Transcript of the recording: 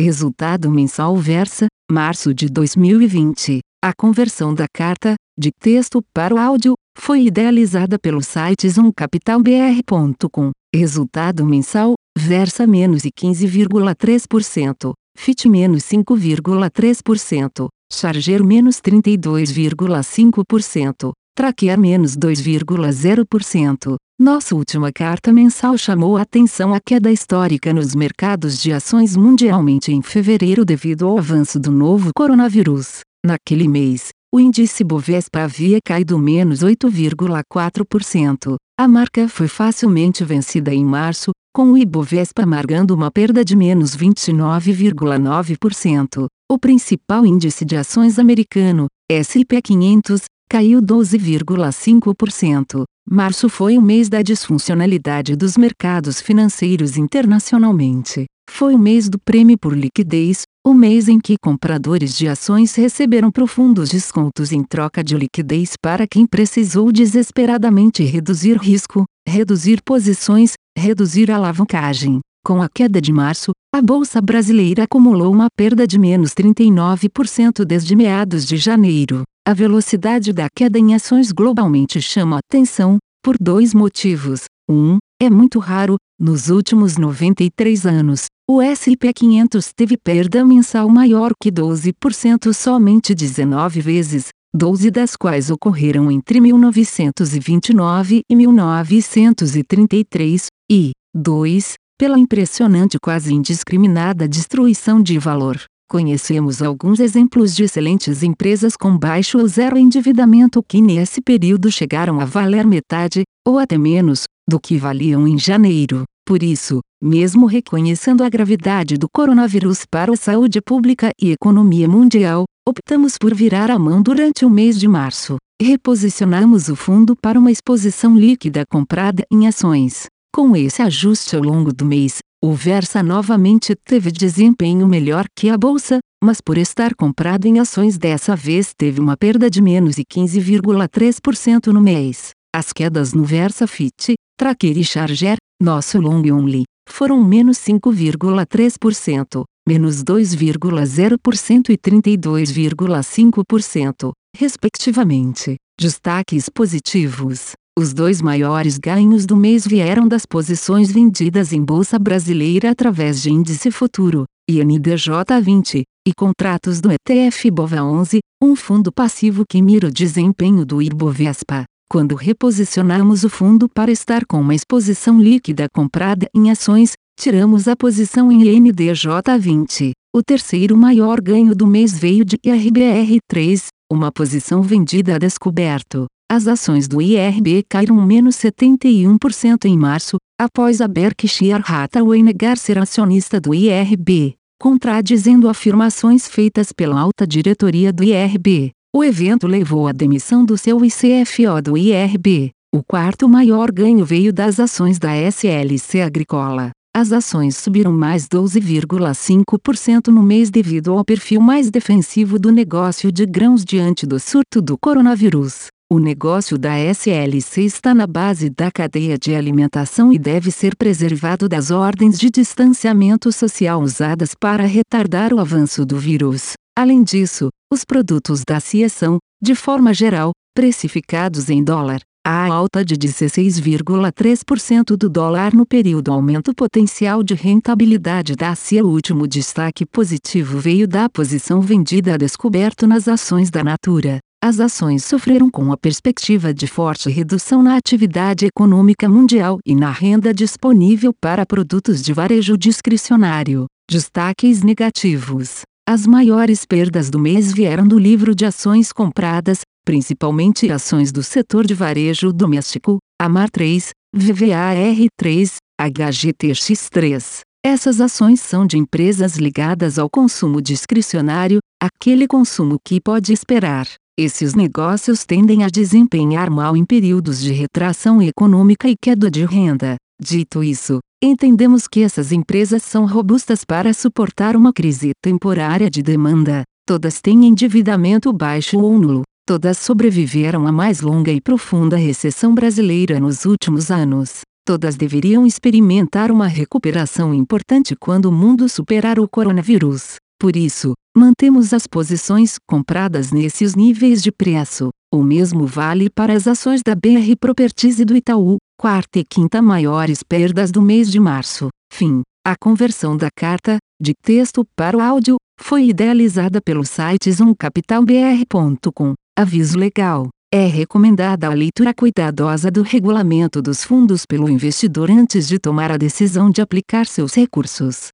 Resultado mensal Versa, março de 2020. A conversão da carta, de texto para o áudio, foi idealizada pelo site zoomcapitalbr.com. Resultado mensal, Versa menos 15,3%, FIT menos 5,3%, Charger menos 32,5%, Tracker menos 2,0%. Nossa última carta mensal chamou a atenção a queda histórica nos mercados de ações mundialmente em fevereiro devido ao avanço do novo coronavírus. Naquele mês, o índice Bovespa havia caído menos 8,4%. A marca foi facilmente vencida em março, com o Ibovespa marcando uma perda de menos 29,9%. O principal índice de ações americano, S&P 500, caiu 12,5%. Março foi o mês da disfuncionalidade dos mercados financeiros internacionalmente. Foi o mês do prêmio por liquidez, o mês em que compradores de ações receberam profundos descontos em troca de liquidez para quem precisou desesperadamente reduzir risco, reduzir posições, reduzir alavancagem. Com a queda de março, a bolsa brasileira acumulou uma perda de menos 39% desde meados de janeiro. A velocidade da queda em ações globalmente chama atenção, por dois motivos. Um, é muito raro, nos últimos 93 anos, o S&P 500 teve perda mensal maior que 12% somente 19 vezes, 12 das quais ocorreram entre 1929 e 1933, e 2. Pela impressionante quase indiscriminada destruição de valor. Conhecemos alguns exemplos de excelentes empresas com baixo ou zero endividamento que nesse período chegaram a valer metade, ou até menos, do que valiam em janeiro. Por isso, mesmo reconhecendo a gravidade do coronavírus para a saúde pública e economia mundial, optamos por virar a mão durante o mês de março. Reposicionamos o fundo para uma exposição líquida comprada em ações. Com esse ajuste ao longo do mês, o Versa novamente teve desempenho melhor que a bolsa, mas por estar comprado em ações dessa vez teve uma perda de menos 15,3% no mês. As quedas no Versa Fit, Tracker e Charger, nosso long only, foram menos 5,3%, menos 2,0% e 32,5%, respectivamente. Destaques positivos. Os dois maiores ganhos do mês vieram das posições vendidas em bolsa brasileira através de índice futuro, INDJ20, e contratos do ETF BOVA11, um fundo passivo que mira o desempenho do Ibovespa. Quando reposicionamos o fundo para estar com uma exposição líquida comprada em ações, tiramos a posição em INDJ20. O terceiro maior ganho do mês veio de IRBR3, uma posição vendida a descoberto. As ações do IRB caíram menos 71% em março, após a Berkshire Hathaway negar ser acionista do IRB, contradizendo afirmações feitas pela alta diretoria do IRB. O evento levou à demissão do seu ICFO do IRB. O quarto maior ganho veio das ações da SLC Agricola. As ações subiram mais 12,5% no mês devido ao perfil mais defensivo do negócio de grãos diante do surto do coronavírus. O negócio da SLC está na base da cadeia de alimentação e deve ser preservado das ordens de distanciamento social usadas para retardar o avanço do vírus. Além disso, os produtos da CIA são, de forma geral, precificados em dólar. A alta de 16,3% do dólar no período aumenta o potencial de rentabilidade da CIA. O último destaque positivo veio da posição vendida a descoberto nas ações da Natura as ações sofreram com a perspectiva de forte redução na atividade econômica mundial e na renda disponível para produtos de varejo discricionário. Destaques negativos. As maiores perdas do mês vieram do livro de ações compradas, principalmente ações do setor de varejo doméstico, Amar 3, VVAR 3, HGTX 3. Essas ações são de empresas ligadas ao consumo discricionário, aquele consumo que pode esperar. Esses negócios tendem a desempenhar mal em períodos de retração econômica e queda de renda. Dito isso, entendemos que essas empresas são robustas para suportar uma crise temporária de demanda. Todas têm endividamento baixo ou nulo. Todas sobreviveram à mais longa e profunda recessão brasileira nos últimos anos. todas deveriam experimentar uma recuperação importante quando o mundo superar o coronavírus. Por isso, mantemos as posições compradas nesses níveis de preço. O mesmo vale para as ações da BR Properties e do Itaú, quarta e quinta maiores perdas do mês de março. Fim. A conversão da carta, de texto para o áudio, foi idealizada pelo site zoomcapitalbr.com. Aviso legal. É recomendada a leitura cuidadosa do regulamento dos fundos pelo investidor antes de tomar a decisão de aplicar seus recursos.